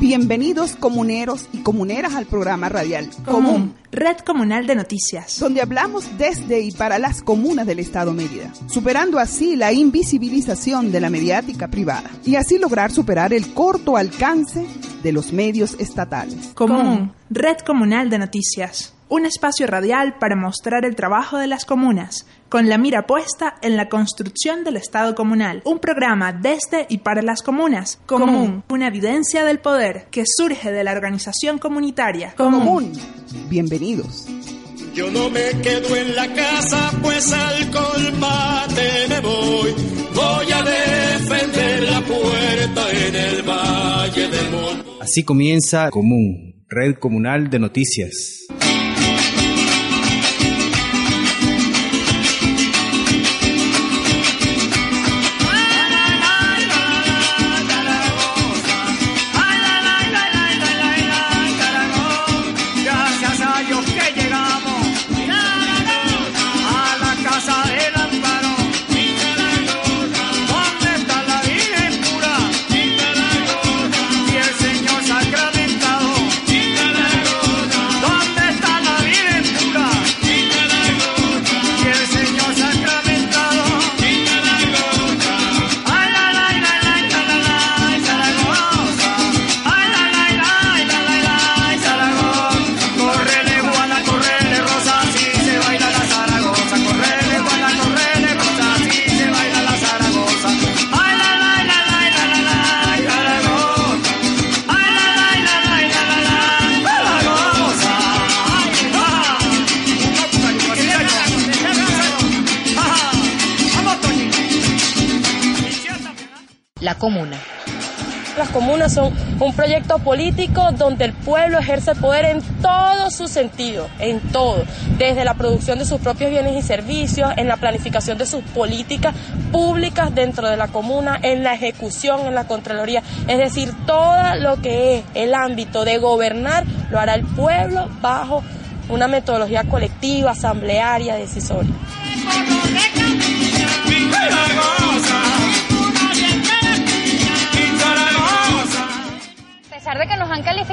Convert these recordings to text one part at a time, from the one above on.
Bienvenidos comuneros y comuneras al programa radial Común, Red Comunal de Noticias, donde hablamos desde y para las comunas del Estado Mérida, superando así la invisibilización de la mediática privada y así lograr superar el corto alcance de los medios estatales. Común, Red Comunal de Noticias un espacio radial para mostrar el trabajo de las comunas, con la mira puesta en la construcción del Estado comunal. Un programa desde y para las comunas. Común, una evidencia del poder que surge de la organización comunitaria. Común. Bienvenidos. Yo no me quedo en la casa, pues al colmate me voy. Voy a defender la puerta en el Valle del Mundo. Así comienza Común, Red Comunal de Noticias. Son un proyecto político donde el pueblo ejerce poder en todo su sentido, en todo, desde la producción de sus propios bienes y servicios, en la planificación de sus políticas públicas dentro de la comuna, en la ejecución, en la Contraloría, es decir, todo lo que es el ámbito de gobernar lo hará el pueblo bajo una metodología colectiva, asamblearia, decisoria.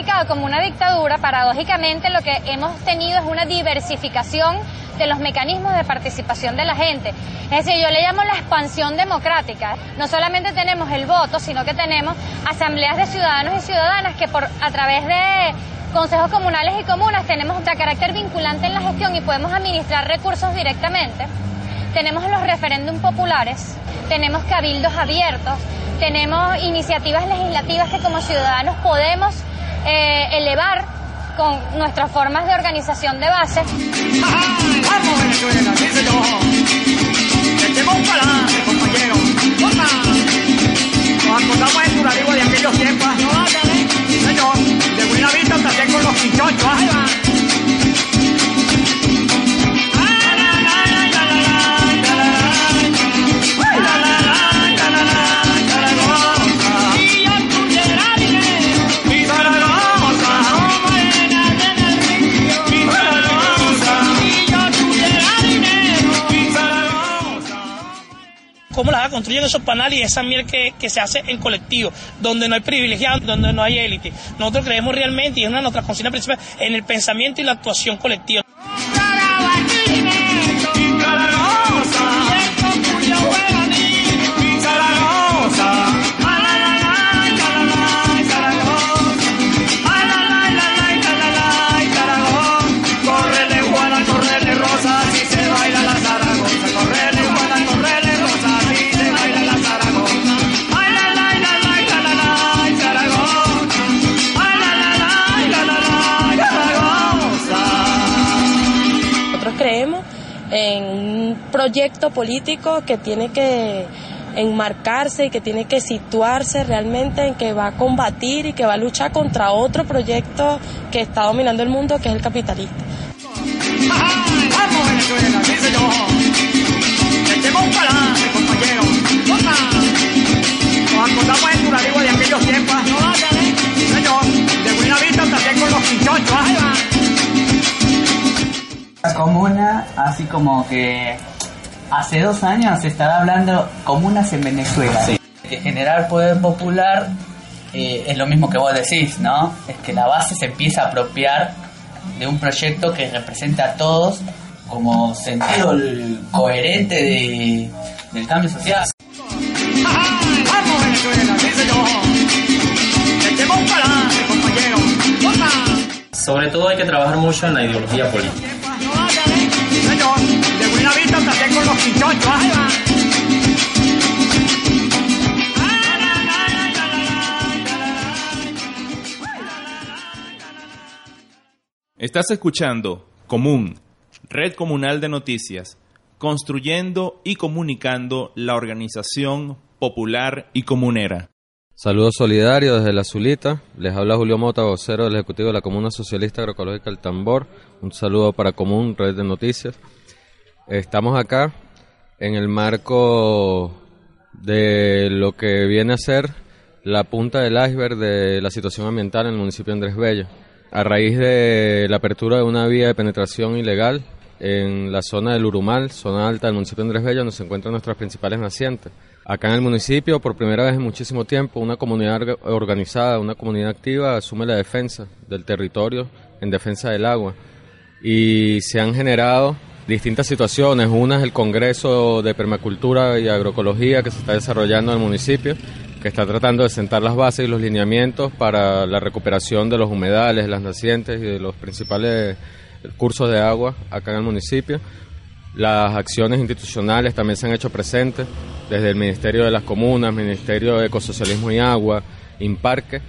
Calificado como una dictadura, paradójicamente lo que hemos tenido es una diversificación de los mecanismos de participación de la gente. Es decir, yo le llamo la expansión democrática. No solamente tenemos el voto, sino que tenemos asambleas de ciudadanos y ciudadanas que por a través de consejos comunales y comunas tenemos de carácter vinculante en la gestión y podemos administrar recursos directamente. Tenemos los referéndum populares, tenemos cabildos abiertos, tenemos iniciativas legislativas que como ciudadanos podemos eh, elevar con nuestras formas de organización de base. Nos acordamos en Turarigo de aquellos tiempos. Sí, señor. De buena vista con los. Cómo la construyen esos panales y esa miel que, que, se hace en colectivo, donde no hay privilegiados, donde no hay élite. Nosotros creemos realmente, y es una de nuestras consignas principales, en el pensamiento y la actuación colectiva. Proyecto político que tiene que enmarcarse y que tiene que situarse realmente en que va a combatir y que va a luchar contra otro proyecto que está dominando el mundo, que es el capitalista. La comuna, así como que hace dos años se estaba hablando comunas en Venezuela. Sí. Que generar poder popular eh, es lo mismo que vos decís, ¿no? Es que la base se empieza a apropiar de un proyecto que representa a todos como sentido el coherente de, del cambio social. ¡Vamos, Venezuela! ¡Sí, señor! ¡Echemos para adelante, compañero! ¡Otra! Sobre todo hay que trabajar mucho en la ideología política. Estás escuchando Común, Red Comunal de Noticias, construyendo y comunicando la organización popular y comunera. Saludos solidarios desde la Zulita. Les habla Julio Mota, vocero del Ejecutivo de la Comuna Socialista Agroecológica El Tambor. Un saludo para Común, Red de Noticias. Estamos acá en el marco de lo que viene a ser la punta del iceberg de la situación ambiental en el municipio de Andrés Bello. A raíz de la apertura de una vía de penetración ilegal en la zona del Urumal, zona alta del municipio de Andrés Bello, donde se encuentran nuestras principales nacientes. Acá en el municipio, por primera vez en muchísimo tiempo, una comunidad orga- organizada, una comunidad activa, asume la defensa del territorio en defensa del agua. Y se han generado distintas situaciones. Una es el Congreso de Permacultura y Agroecología que se está desarrollando en el municipio, que está tratando de sentar las bases y los lineamientos para la recuperación de los humedales, las nacientes y de los principales cursos de agua acá en el municipio. Las acciones institucionales también se han hecho presentes desde el Ministerio de las Comunas, Ministerio de Ecosocialismo y Agua, Imparque,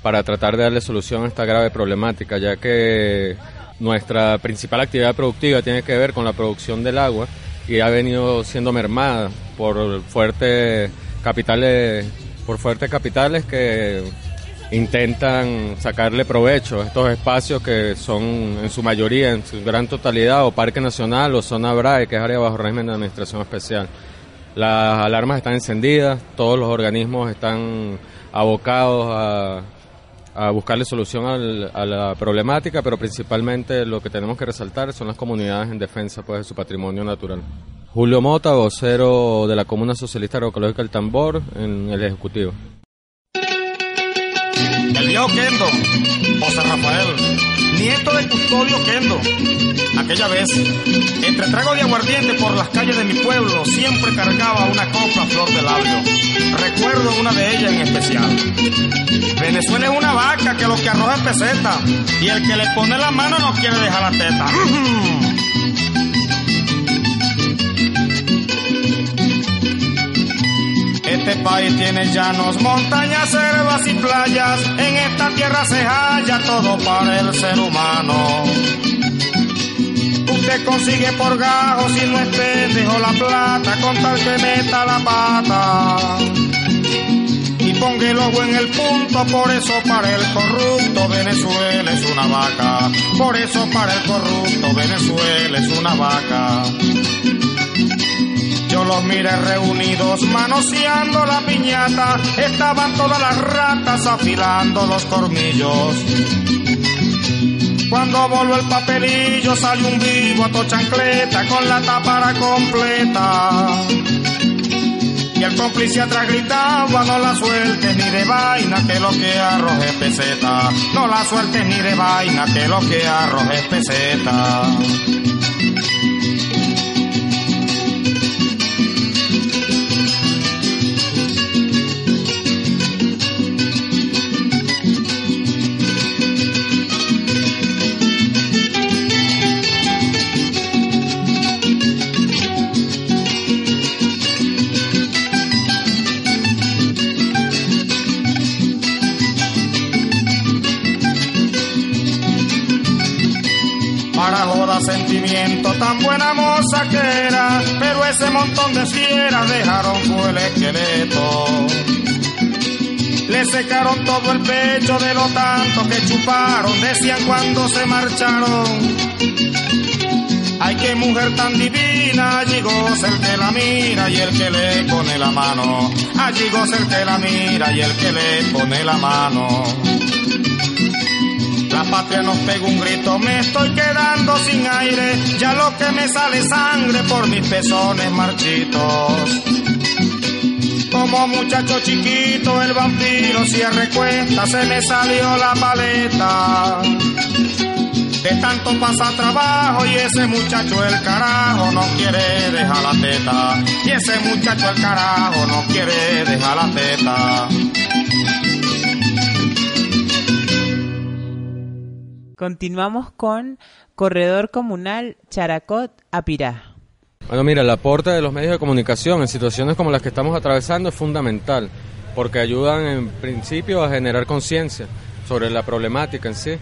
para tratar de darle solución a esta grave problemática, ya que nuestra principal actividad productiva tiene que ver con la producción del agua y ha venido siendo mermada por fuertes capitales, por fuertes capitales que intentan sacarle provecho a estos espacios que son en su mayoría, en su gran totalidad, o Parque Nacional o Zona BRAE, que es área bajo régimen de administración especial. Las alarmas están encendidas, todos los organismos están abocados a, a buscarle solución a la problemática, pero principalmente lo que tenemos que resaltar son las comunidades en defensa pues, de su patrimonio natural. Julio Mota, vocero de la Comuna Socialista Agroecológica El Tambor, en el Ejecutivo. El Kendo, José Rafael, de Custodio Kendo. Aquella vez, entre trago de aguardiente por las calles de mi pueblo, siempre cargaba una copla flor de labio. Recuerdo una de ellas en especial. Venezuela es una vaca que lo que arroja es peseta, y el que le pone la mano no quiere dejar la teta. Este país tiene llanos, montañas, selvas y playas. En esta tierra se halla todo para el ser humano. Usted consigue por gajos si no es pendejo la plata con tal que meta la pata. Y ponga el ojo en el punto, por eso para el corrupto Venezuela es una vaca. Por eso para el corrupto Venezuela es una vaca. Los miré reunidos manoseando la piñata, estaban todas las ratas afilando los tornillos. Cuando voló el papelillo salió un vivo a chancleta con la tapara completa. Y el cómplice atrás gritaba, no la sueltes ni de vaina que lo que arroje peseta. No la sueltes ni de vaina que lo que arroje peseta. Pero ese montón de fieras dejaron fue el esqueleto. Le secaron todo el pecho de lo tanto que chuparon, decían cuando se marcharon. Ay, qué mujer tan divina, allí goza el que la mira y el que le pone la mano. Allí goza el que la mira y el que le pone la mano. La patria nos pega un grito, me estoy quedando sin aire, ya lo que me sale sangre por mis pezones marchitos. como muchacho chiquito el vampiro cierre cuenta, se me salió la paleta. De tanto pasa trabajo y ese muchacho el carajo no quiere dejar la teta. Y ese muchacho el carajo no quiere dejar la teta. Continuamos con Corredor Comunal Characot Apirá. Bueno, mira, el aporte de los medios de comunicación en situaciones como las que estamos atravesando es fundamental, porque ayudan en principio a generar conciencia sobre la problemática en sí.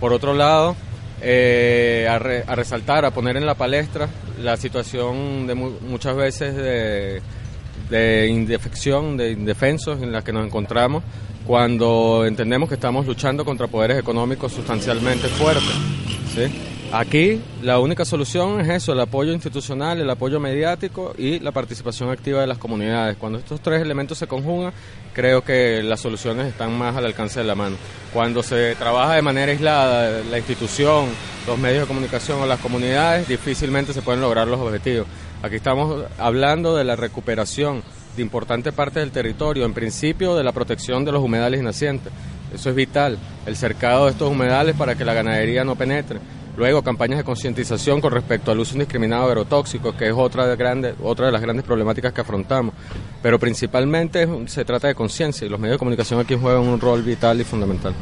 Por otro lado, eh, a, resaltar, a poner en la palestra la situación de muchas veces de, de indefección, de indefensos en la que nos encontramos cuando entendemos que estamos luchando contra poderes económicos sustancialmente fuertes. Aquí la única solución es eso, el apoyo institucional, el apoyo mediático y la participación activa de las comunidades. Cuando estos tres elementos se conjugan, creo que las soluciones están más al alcance de la mano. Cuando se trabaja de manera aislada, la institución, los medios de comunicación o las comunidades, difícilmente se pueden lograr los objetivos. Aquí estamos hablando de la recuperación de importante parte del territorio, en principio de la protección de los humedales nacientes. Eso es vital, el cercado de estos humedales para que la ganadería no penetre Luego, campañas de concientización con respecto al uso indiscriminado de agrotóxicos, que es otra de, grande, otra de las grandes problemáticas que afrontamos. Pero principalmente se trata de conciencia y los medios de comunicación aquí juegan un rol vital y fundamental.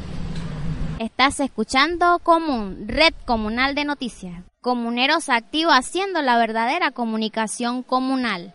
Estás escuchando Común, Red Comunal de Noticias. Comuneros activos haciendo la verdadera comunicación comunal.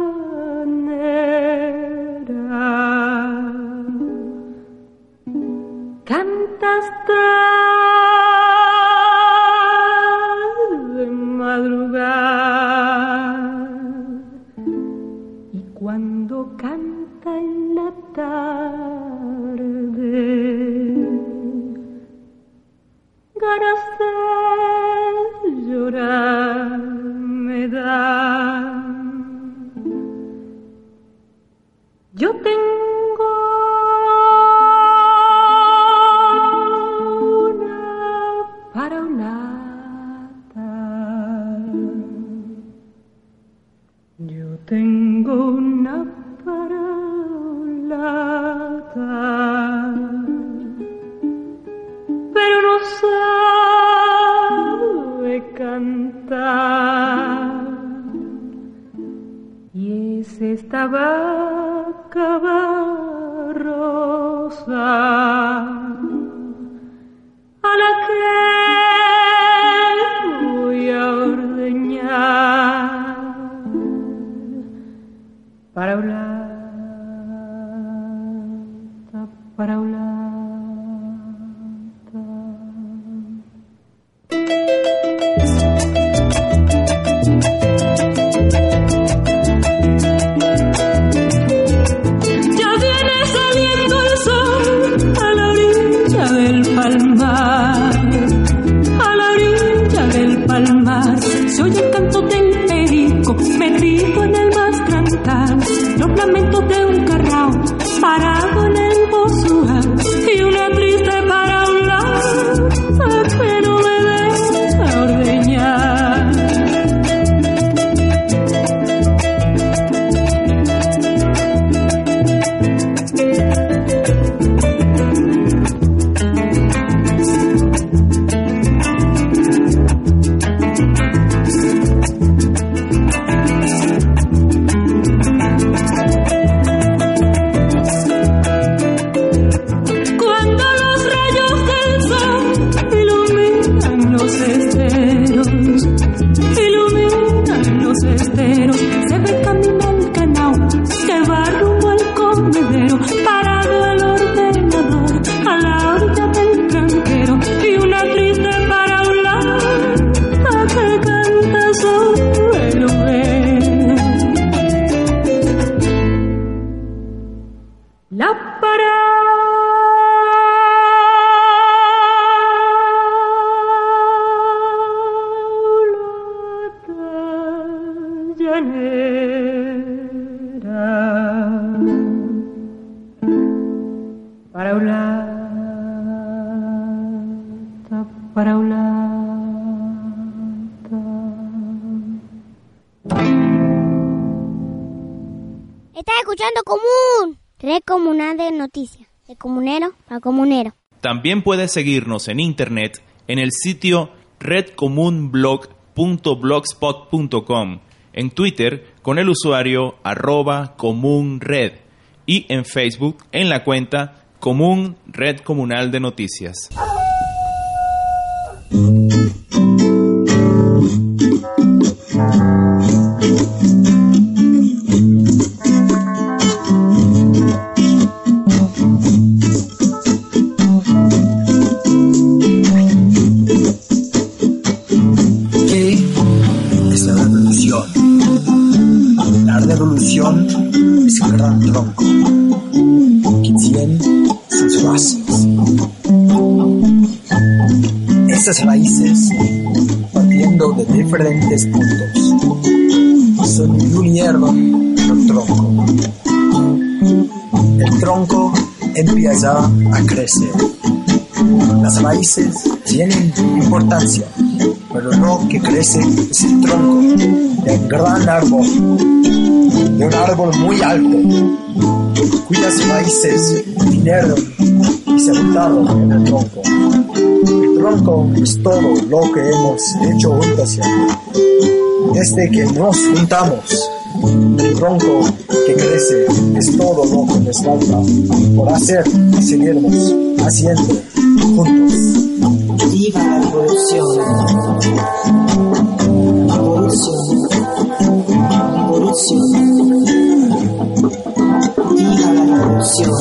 escuchando Común, red comunal de noticias, de comunero a comunero. También puedes seguirnos en internet en el sitio redcomunblog.blogspot.com, en Twitter con el usuario arroba comunred y en Facebook en la cuenta Común Red Comunal de Noticias. Lo que crece es el tronco de un gran árbol, de un árbol muy alto, cuyas raíces vinieron y se juntaron en el tronco. El tronco es todo lo que hemos hecho juntos. Desde que nos juntamos, el tronco que crece es todo lo que nos falta por hacer y seguirnos haciendo juntos. Viva la revolución. Revolución. Revolución. Viva la revolución.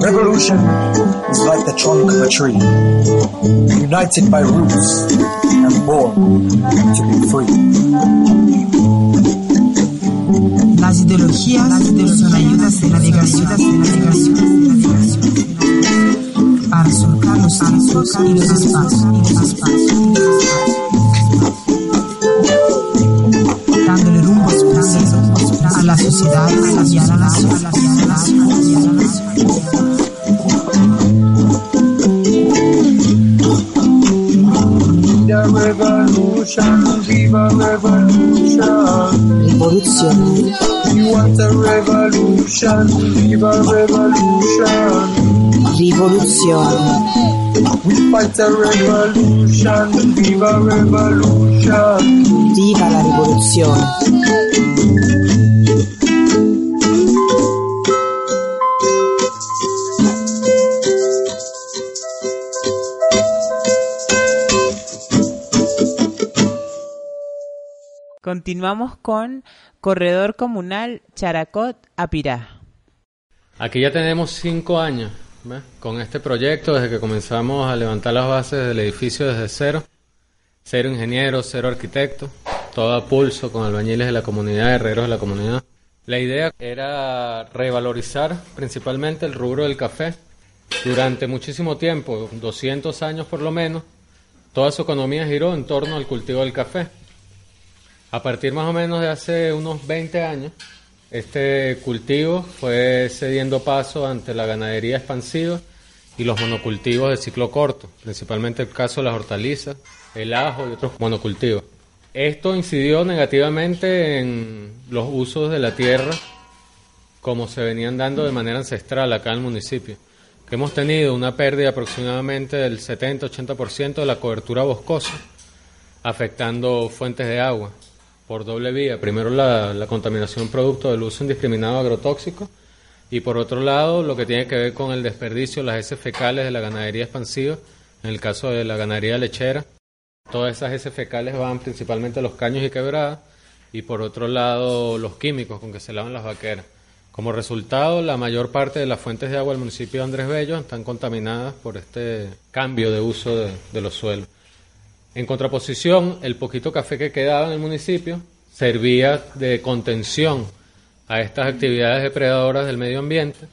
Revolution is like the trunk of a tree, united by roots and born to be free. Las ideologías son ayudas de navegación para surcar los tiempos y los espacios, dándole a la sociedad la. Revolution. Revolution. We fight a revolution, viva revolution. Viva la revolución. Continuamos con Corredor Comunal Characot Apirá. Aquí ya tenemos cinco años con este proyecto, desde que comenzamos a levantar las bases del edificio desde cero. Cero ingenieros, cero arquitectos, todo a pulso con albañiles de la comunidad, herreros de la comunidad. La idea era revalorizar principalmente el rubro del café. Durante muchísimo tiempo, 200 años por lo menos, toda su economía giró en torno al cultivo del café. A partir más o menos de hace unos 20 años, este cultivo fue cediendo paso ante la ganadería expansiva y los monocultivos de ciclo corto, principalmente el caso de las hortalizas, el ajo y otros monocultivos. Esto incidió negativamente en los usos de la tierra como se venían dando de manera ancestral acá en el municipio, que hemos tenido una pérdida aproximadamente del 70-80% de la cobertura boscosa, afectando fuentes de agua por doble vía. Primero la, contaminación producto del uso indiscriminado de agrotóxicos y por otro lado lo que tiene que ver con el desperdicio de las heces fecales de la ganadería expansiva, en el caso de la ganadería lechera. Todas esas heces fecales van principalmente a los caños y quebradas y por otro lado los químicos con que se lavan las vaqueras. Como resultado, la mayor parte de las fuentes de agua del municipio de Andrés Bello están contaminadas por este cambio de uso de los suelos. En contraposición, el poquito café que quedaba en el municipio servía de contención a estas actividades depredadoras del medio ambiente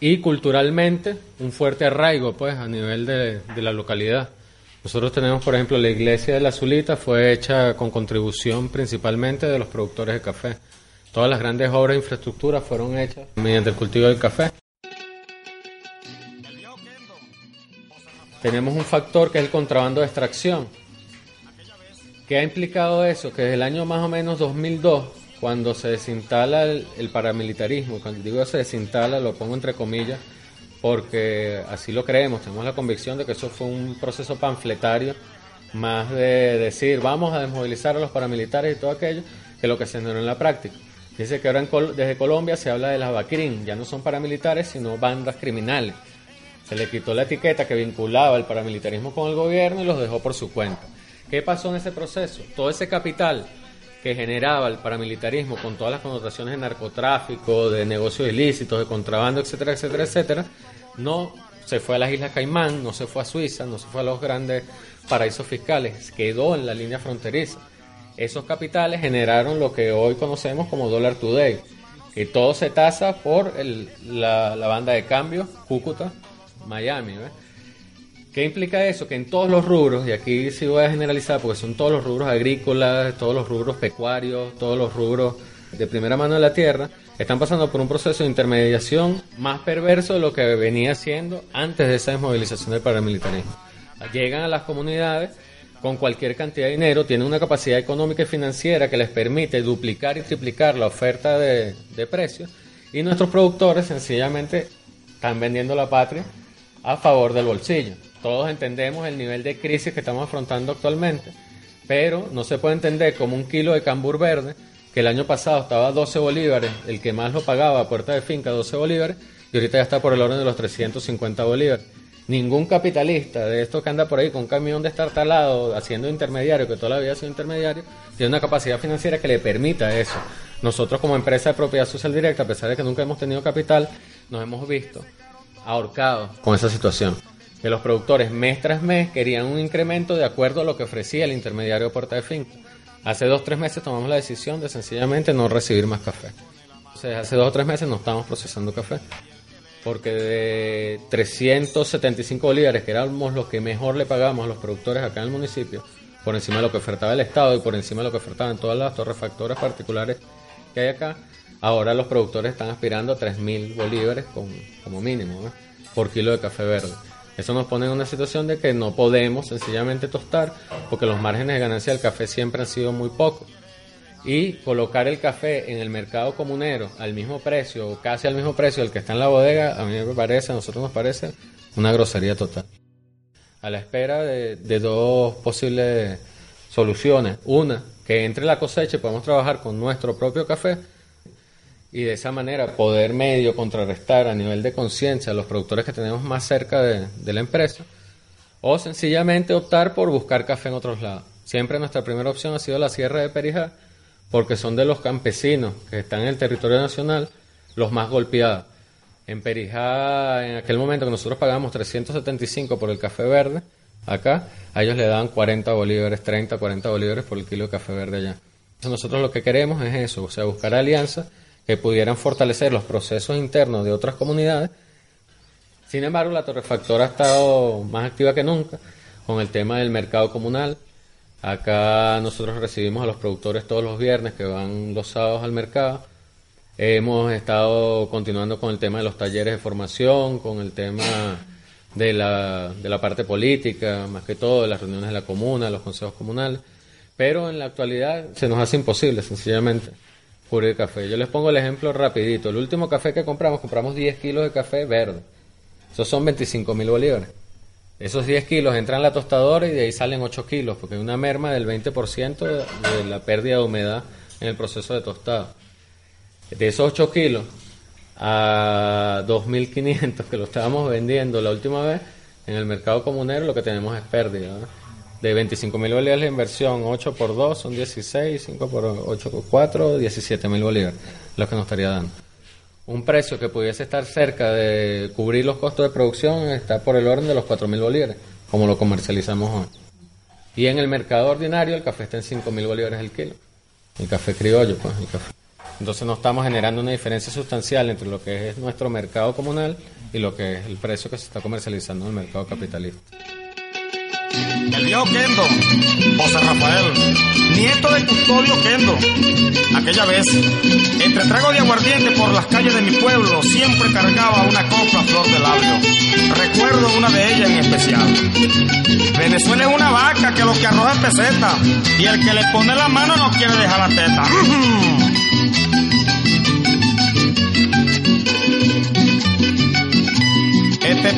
y culturalmente un fuerte arraigo pues a nivel de, de la localidad. Nosotros tenemos, por ejemplo, la iglesia de la Zulita fue hecha con contribución principalmente de los productores de café. Todas las grandes obras de infraestructura fueron hechas mediante el cultivo del café. Tenemos un factor que es el contrabando de extracción. ¿Qué ha implicado eso? Que desde el año más o menos 2002, cuando se desinstala el, paramilitarismo, cuando digo se desinstala, lo pongo entre comillas, porque así lo creemos, tenemos la convicción de que eso fue un proceso panfletario, más de decir vamos a desmovilizar a los paramilitares y todo aquello, que lo que se generó en la práctica. Dice que ahora en desde Colombia se habla de las BACRIM, ya no son paramilitares, sino bandas criminales. Se le quitó la etiqueta que vinculaba el paramilitarismo con el gobierno y los dejó por su cuenta. ¿Qué pasó en ese proceso? Todo ese capital que generaba el paramilitarismo con todas las connotaciones de narcotráfico, de negocios ilícitos, de contrabando, etcétera, etcétera, etcétera, no se fue a las Islas Caimán, no se fue a Suiza, no se fue a los grandes paraísos fiscales, quedó en la línea fronteriza. Esos capitales generaron lo que hoy conocemos como Dollar Today, que todo se tasa por la, la banda de cambio Cúcuta, Miami. ¿ves? ¿Qué implica eso? Que en todos los rubros, y aquí sí voy a generalizar porque son todos los rubros agrícolas, todos los rubros pecuarios, todos los rubros de primera mano de la tierra, están pasando por un proceso de intermediación más perverso de lo que venía siendo antes de esa desmovilización del paramilitarismo. Llegan a las comunidades con cualquier cantidad de dinero, tienen una capacidad económica y financiera que les permite duplicar y triplicar la oferta de, de precios, y nuestros productores sencillamente están vendiendo la patria a favor del bolsillo. Todos entendemos el nivel de crisis que estamos afrontando actualmente, pero no se puede entender como un kilo de cambur verde, que el año pasado estaba a 12 bolívares, el que más lo pagaba a puerta de finca 12 bolívares, y ahorita ya está por el orden de los 350 bolívares. Ningún capitalista de estos que anda por ahí con un camión de estar talado, haciendo intermediario, que toda la vida ha sido intermediario, tiene una capacidad financiera que le permita eso. Nosotros como empresa de propiedad social directa, a pesar de que nunca hemos tenido capital, nos hemos visto ahorcados con esa situación. Que los productores mes tras mes querían un incremento de acuerdo a lo que ofrecía el intermediario puerta de finca. Hace dos o tres meses tomamos la decisión de sencillamente no recibir más café. Sea, hace dos o tres meses no estamos procesando café. Porque de 375 bolívares, que éramos los que mejor le pagábamos a los productores acá en el municipio, por encima de lo que ofertaba el Estado y por encima de lo que ofertaban todas las torrefactoras particulares que hay acá, ahora los productores están aspirando a 3.000 bolívares con- como mínimo por kilo de café verde. Eso nos pone en una situación de que no podemos sencillamente tostar porque los márgenes de ganancia del café siempre han sido muy pocos. Y colocar el café en el mercado comunero al mismo precio o casi al mismo precio del que está en la bodega, a mí me parece, a nosotros nos parece una grosería total. A la espera de, dos posibles soluciones. Una, que entre la cosecha y podamos trabajar con nuestro propio café y de esa manera poder medio contrarrestar a nivel de conciencia a los productores que tenemos más cerca de, de la empresa o sencillamente optar por buscar café en otros lados. Siempre nuestra primera opción ha sido la Sierra de Perijá porque son de los campesinos que están en el territorio nacional los más golpeados. En Perijá, en aquel momento que nosotros pagamos 375 por el café verde, acá, a ellos le dan 40 bolívares, 30, 40 bolívares por el kilo de café verde allá. Entonces nosotros lo que queremos es eso, o sea, buscar alianzas que pudieran fortalecer los procesos internos de otras comunidades. Sin embargo, la torrefactora ha estado más activa que nunca con el tema del mercado comunal. Acá nosotros recibimos a los productores todos los viernes que van los sábados al mercado. Hemos estado continuando con el tema de los talleres de formación, con el tema de la, de la parte política, más que todo, de las reuniones de la comuna, los consejos comunales. Pero en la actualidad se nos hace imposible, sencillamente, cubrir café. Yo les pongo el ejemplo rapidito. El último café que compramos, compramos 10 kilos de café verde. Esos son 25 mil bolívares. Esos 10 kilos entran a la tostadora y de ahí salen 8 kilos, porque hay una merma del 20% de, de la pérdida de humedad en el proceso de tostado. De esos 8 kilos a 2.500 que lo estábamos vendiendo la última vez en el mercado comunero, lo que tenemos es pérdida. De 25 mil bolívares la inversión, 8 por 2 son 16, 5 por 8 por 4, 17 mil bolívares, lo que nos estaría dando. Un precio que pudiese estar cerca de cubrir los costos de producción está por el orden de los 4 mil bolívares, como lo comercializamos hoy. Y en el mercado ordinario el café está en 5 mil bolívares el kilo. El café criollo, pues, el café. Entonces no estamos generando una diferencia sustancial entre lo que es nuestro mercado comunal y lo que es el precio que se está comercializando en el mercado capitalista. El viejo Kendo, José Rafael, nieto de Custodio Kendo. Aquella vez, entre trago de aguardiente por las calles de mi pueblo, siempre cargaba una copla flor de labio. Recuerdo una de ellas en especial. Venezuela es una vaca que lo que arroja es peseta, y el que le pone la mano no quiere dejar la teta.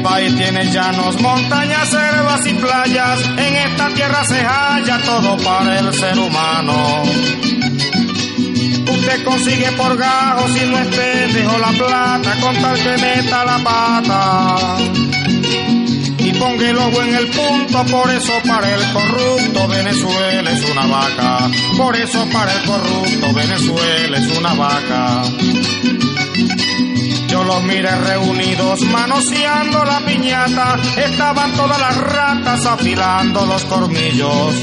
país tiene llanos, montañas, selvas y playas. En esta tierra se halla todo para el ser humano. Usted consigue por gajos si no es pendejo la plata con tal que meta la pata. Y ponga el ojo en el punto, por eso para el corrupto Venezuela es una vaca. Por eso para el corrupto Venezuela es una vaca. Los miré reunidos manoseando la piñata, estaban todas las ratas afilando los tornillos.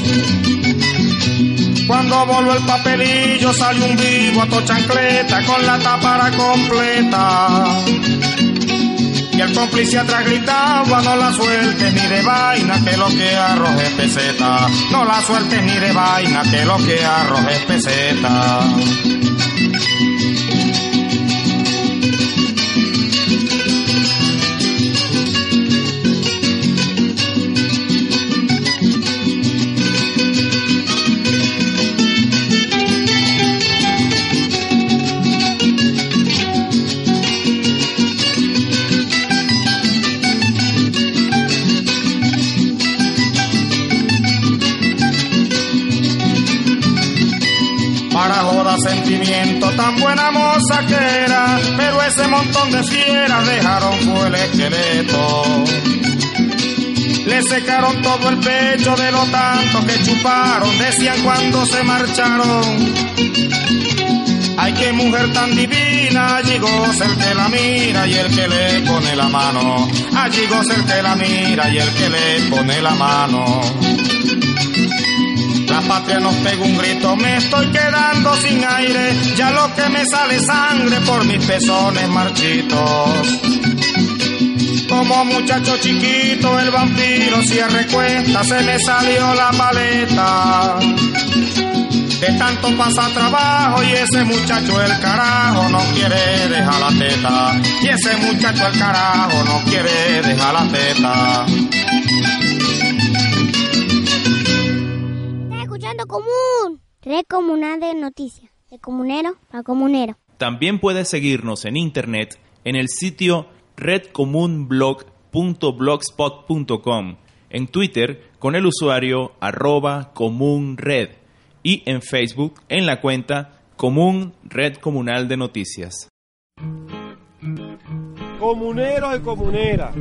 Cuando voló el papelillo salió un vivo a chancleta con la tapara completa. Y el cómplice atrás gritaba, no la sueltes ni de vaina que lo que arroje peseta. No la sueltes ni de vaina que lo que arroje peseta. Tan buena moza que era, pero ese montón de fieras dejaron fue el esqueleto. Le secaron todo el pecho de lo tanto que chuparon, decían cuando se marcharon. Ay, qué mujer tan divina, allí goza el que la mira y el que le pone la mano. Allí goza el que la mira y el que le pone la mano. La patria nos pega un grito, me estoy quedando sin aire, ya lo que me sale sangre por mis pezones marchitos. Como muchacho chiquito, el vampiro cierre cuenta, se me salió la paleta. De tanto pasa trabajo y ese muchacho el carajo no quiere dejar la teta. Y ese muchacho el carajo no quiere dejar la teta. Escuchando Común, red comunal de noticias, de comunero a comunero. También puedes seguirnos en internet en el sitio redcomunblog.blogspot.com, en Twitter con el usuario arroba comunred y en Facebook en la cuenta Común Red Comunal de Noticias. Comuneros y comuneras,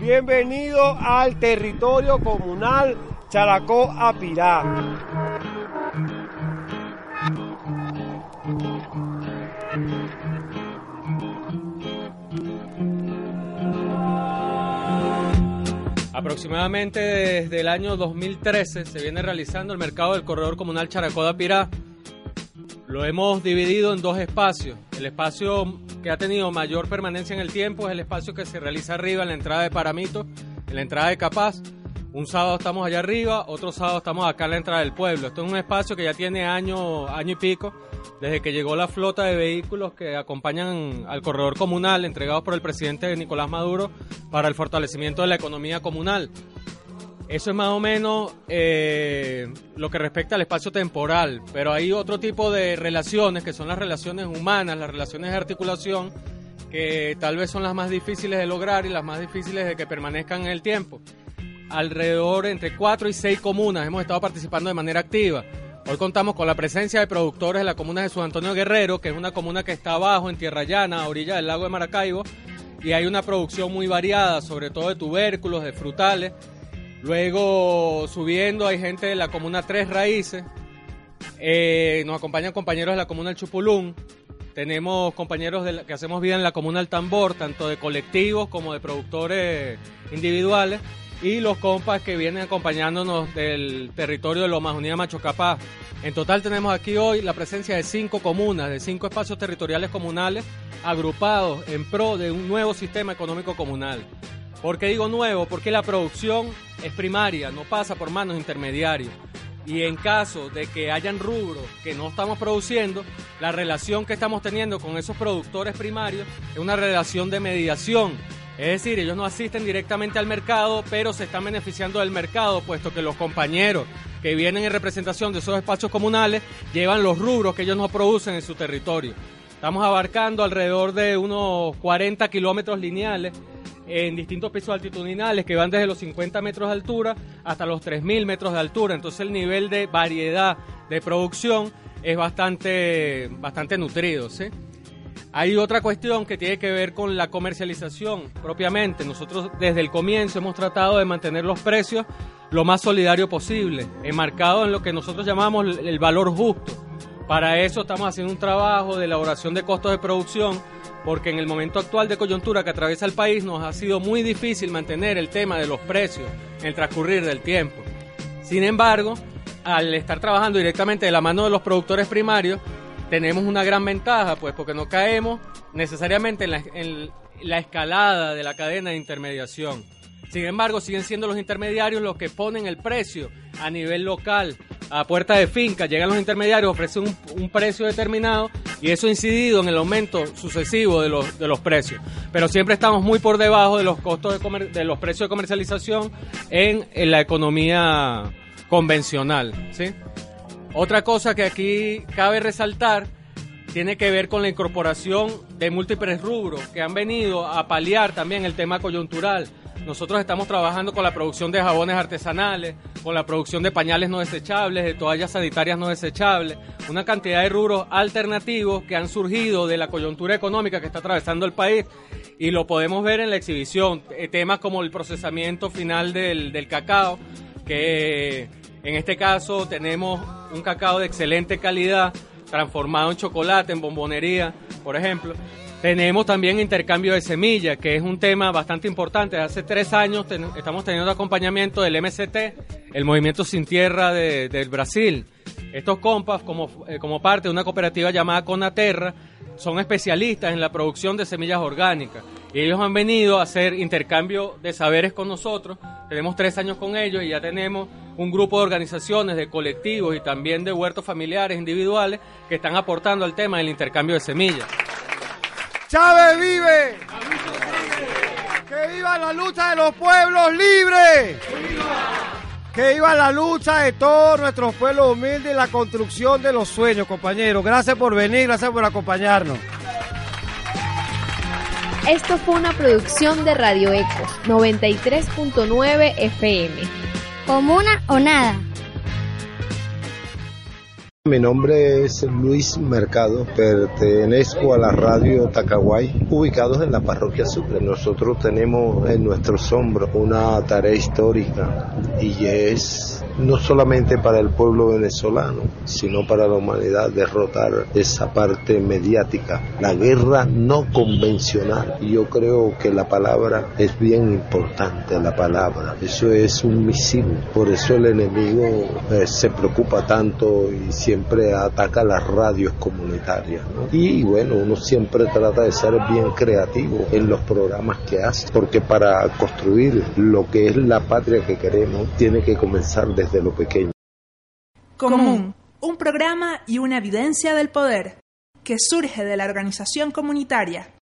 bienvenidos al territorio comunal Characó Apirá. Aproximadamente desde el año 2013 se viene realizando el mercado del corredor comunal Characó-Apirá. Lo hemos dividido en dos espacios. El espacio que ha tenido mayor permanencia en el tiempo es el espacio que se realiza arriba en la entrada de Paramito, en la entrada de Capaz. Un sábado estamos allá arriba, otro sábado estamos acá en la entrada del pueblo. Esto es un espacio que ya tiene año, año y pico, desde que llegó la flota de vehículos que acompañan al corredor comunal entregados por el presidente Nicolás Maduro para el fortalecimiento de la economía comunal. Eso es más o menos eh, lo que respecta al espacio temporal, pero hay otro tipo de relaciones que son las relaciones humanas, las relaciones de articulación, que tal vez son las más difíciles de lograr y las más difíciles de que permanezcan en el tiempo. Alrededor entre cuatro y seis comunas hemos estado participando de manera activa. Hoy contamos con la presencia de productores de la comuna de San Antonio Guerrero, que es una comuna que está abajo en Tierra Llana, a orilla del lago de Maracaibo, y hay una producción muy variada, sobre todo de tubérculos, de frutales. Luego subiendo hay gente de la comuna Tres Raíces, Eh, nos acompañan compañeros de la comuna El Chupulún, tenemos compañeros que hacemos vida en la comuna El Tambor, tanto de colectivos como de productores individuales. Y los compas que vienen acompañándonos del territorio de Lomas Unidas Macho Capaz. En total tenemos aquí hoy la presencia de cinco comunas, de cinco espacios territoriales comunales agrupados en pro de un nuevo sistema económico comunal. ¿Por qué digo nuevo? Porque la producción es primaria, no pasa por manos intermediarios. Y en caso de que hayan rubros que no estamos produciendo, la relación que estamos teniendo con esos productores primarios es una relación de mediación. Es decir, ellos no asisten directamente al mercado, pero se están beneficiando del mercado, puesto que los compañeros que vienen en representación de esos espacios comunales llevan los rubros que ellos no producen en su territorio. Estamos abarcando alrededor de unos 40 kilómetros lineales en distintos pisos altitudinales que van desde los 50 metros de altura hasta los 3.000 metros de altura. Entonces el nivel de variedad de producción es bastante, bastante nutrido. ¿sí? Hay otra cuestión que tiene que ver con la comercialización propiamente. Nosotros desde el comienzo hemos tratado de mantener los precios lo más solidario posible, enmarcado en lo que nosotros llamamos el valor justo. Para eso estamos haciendo un trabajo de elaboración de costos de producción porque en el momento actual de coyuntura que atraviesa el país nos ha sido muy difícil mantener el tema de los precios en el transcurrir del tiempo. Sin embargo, al estar trabajando directamente de la mano de los productores primarios, tenemos una gran ventaja, pues porque no caemos necesariamente en la, escalada de la cadena de intermediación. Sin embargo, siguen siendo los intermediarios los que ponen el precio a nivel local, a puerta de finca. Llegan los intermediarios, ofrecen un, precio determinado y eso ha incidido en el aumento sucesivo de los, precios. Pero siempre estamos muy por debajo de los costos de, comer, los precios de comercialización en, en la economía convencional. ¿sí? Otra cosa que aquí cabe resaltar tiene que ver con la incorporación de múltiples rubros que han venido a paliar también el tema coyuntural. Nosotros estamos trabajando con la producción de jabones artesanales, con la producción de pañales no desechables, de toallas sanitarias no desechables, una cantidad de rubros alternativos que han surgido de la coyuntura económica que está atravesando el país y lo podemos ver en la exhibición. Eh, temas como el procesamiento final del, del cacao, que en este caso tenemos un cacao de excelente calidad, transformado en chocolate, en bombonería, por ejemplo. Tenemos también intercambio de semillas, que es un tema bastante importante. Hace tres años estamos teniendo acompañamiento del MCT, el Movimiento Sin Tierra de, del Brasil. Estos compas, como, eh, como parte de una cooperativa llamada Conaterra, son especialistas en la producción de semillas orgánicas. Y ellos han venido a hacer intercambio de saberes con nosotros. Tenemos tres años con ellos y ya tenemos un grupo de organizaciones, de colectivos y también de huertos familiares individuales que están aportando al tema del intercambio de semillas. Chávez vive. Que viva la lucha de los pueblos libres. Que viva la lucha de todos nuestros pueblos humildes y la construcción de los sueños, compañeros. Gracias por venir, gracias por acompañarnos. Esto fue una producción de Radio Ecos 93.9 FM. Comuna o nada. Mi nombre es Luis Mercado, pertenezco a la radio Tacaguay, ubicados en la parroquia Sucre. Nosotros tenemos en nuestros hombros una tarea histórica y es no solamente para el pueblo venezolano, sino para la humanidad derrotar esa parte mediática, la guerra no convencional. Yo creo que la palabra es bien importante, la palabra. Eso es un misil, por eso el enemigo eh, se preocupa tanto y siempre ataca las radios comunitarias. Y bueno, uno siempre trata de ser bien creativo en los programas que hace, porque para construir lo que es la patria que queremos, tiene que comenzar desde lo pequeño. Común, un programa y una evidencia del poder que surge de la organización comunitaria.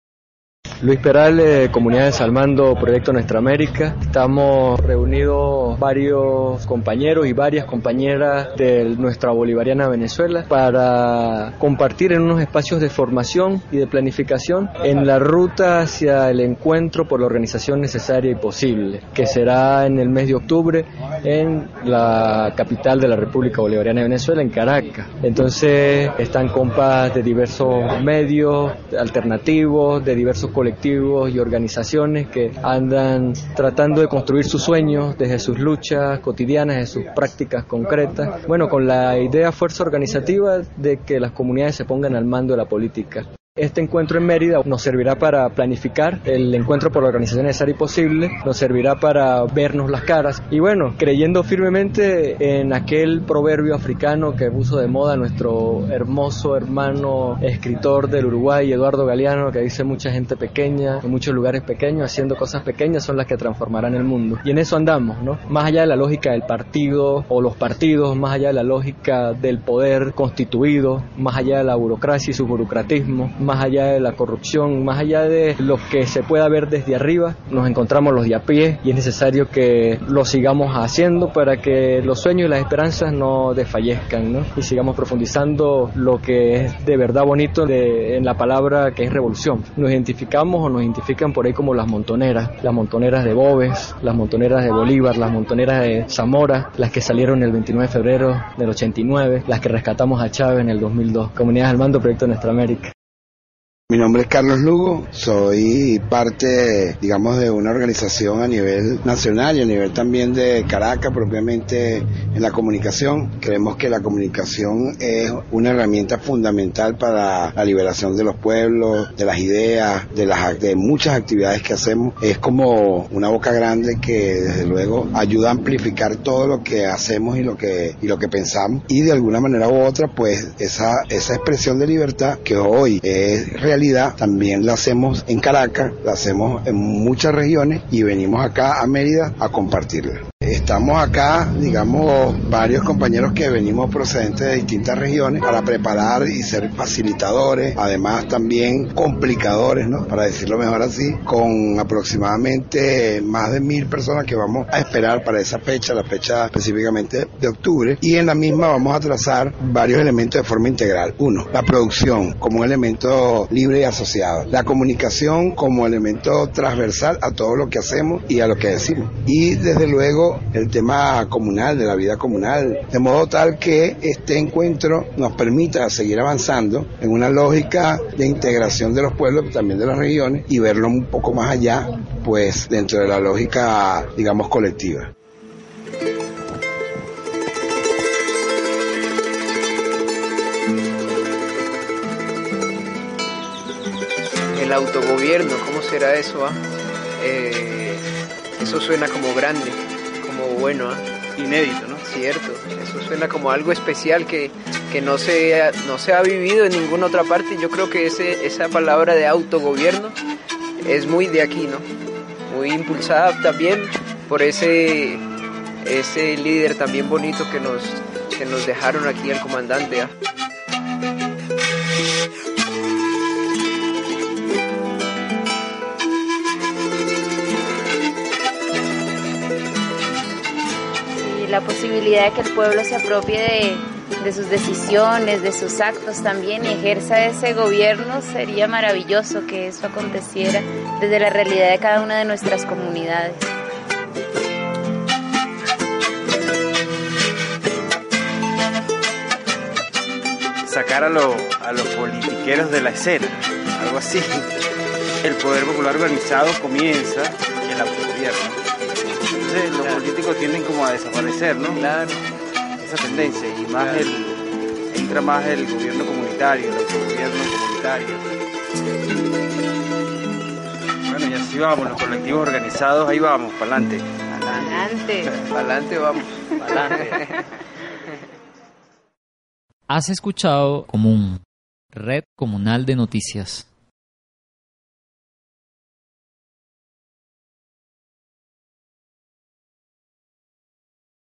Luis Peral, de Comunidad de Salmando, Proyecto Nuestra América. Estamos reunidos varios compañeros y varias compañeras de nuestra bolivariana Venezuela para compartir en unos espacios de formación y de planificación en la ruta hacia el encuentro por la organización necesaria y posible, que será en el mes de octubre en la capital de la República Bolivariana de Venezuela, en Caracas. Entonces están compas de diversos medios alternativos, de diversos colectivos y organizaciones que andan tratando de construir sus sueños desde sus luchas cotidianas, de sus prácticas concretas, bueno, con la idea fuerza organizativa de que las comunidades se pongan al mando de la política. Este encuentro en Mérida nos servirá para planificar el encuentro por la organización necesaria y posible, nos servirá para vernos las caras y bueno, creyendo firmemente en aquel proverbio africano que puso de moda nuestro hermoso hermano escritor del Uruguay, Eduardo Galeano, que dice mucha gente pequeña, en muchos lugares pequeños, haciendo cosas pequeñas son las que transformarán el mundo. Y en eso andamos, ¿no? Más allá de la lógica del partido o los partidos, más allá de la lógica del poder constituido, más allá de la burocracia y su burocratismo, más allá de la corrupción, más allá de lo que se pueda ver desde arriba, nos encontramos los de a pie y es necesario que lo sigamos haciendo para que los sueños y las esperanzas no desfallezcan ¿no? y sigamos profundizando lo que es de verdad bonito de, en la palabra que es revolución. Nos identificamos o nos identifican por ahí como las montoneras, las montoneras de Bobes, las montoneras de Bolívar, las montoneras de Zamora, las que salieron el 29 de febrero del 89, las que rescatamos a Chávez en el 2002. Comunidades al Mando, Proyecto Nuestra América. Mi nombre es Carlos Lugo, soy parte, digamos, de una organización a nivel nacional y a nivel también de Caracas, propiamente en la comunicación. Creemos que la comunicación es una herramienta fundamental para la liberación de los pueblos, de las ideas, de, las, de muchas actividades que hacemos. Es como una boca grande que, desde luego, ayuda a amplificar todo lo que hacemos y lo que, y lo que pensamos. Y de alguna manera u otra, pues, esa, esa expresión de libertad que hoy es también la hacemos en Caracas, la hacemos en muchas regiones y venimos acá a Mérida a compartirla. Estamos acá, digamos, varios compañeros que venimos procedentes de distintas regiones para preparar y ser facilitadores, además también complicadores, ¿no? Para decirlo mejor así, con aproximadamente más de mil personas que vamos a esperar para esa fecha, la fecha específicamente de octubre, y en la misma vamos a trazar varios elementos de forma integral. Uno, la producción como un elemento libre y asociado, la comunicación como elemento transversal a todo lo que hacemos y a lo que decimos, y desde luego el tema comunal, de la vida comunal, de modo tal que este encuentro nos permita seguir avanzando en una lógica de integración de los pueblos, también de las regiones, y verlo un poco más allá, pues dentro de la lógica, digamos, colectiva. El autogobierno, ¿cómo será eso? ah? Eh, eso suena como grande, como bueno. ah. Inédito, ¿no? Cierto, eso suena como algo especial que, que no, se, ha- no se ha vivido en ninguna otra parte. Yo creo que ese, esa palabra de autogobierno es muy de aquí, ¿no? Muy impulsada también por ese, ese líder también bonito que nos, que nos dejaron aquí el comandante. ah. La posibilidad de que el pueblo se apropie de, sus decisiones, de sus actos también y ejerza ese gobierno, sería maravilloso que eso aconteciera desde la realidad de cada una de nuestras comunidades. Sacar a, lo- a los politiqueros de la escena, algo así. El poder popular organizado comienza el. Entonces los políticos tienden como a desaparecer, ¿no? Claro. Esa tendencia y más el entra más el gobierno comunitario, el autogobierno comunitario. Bueno, y así vamos, los colectivos organizados, ahí vamos, para adelante. Adelante. Para adelante vamos. Has escuchado Común, Red Comunal de Noticias.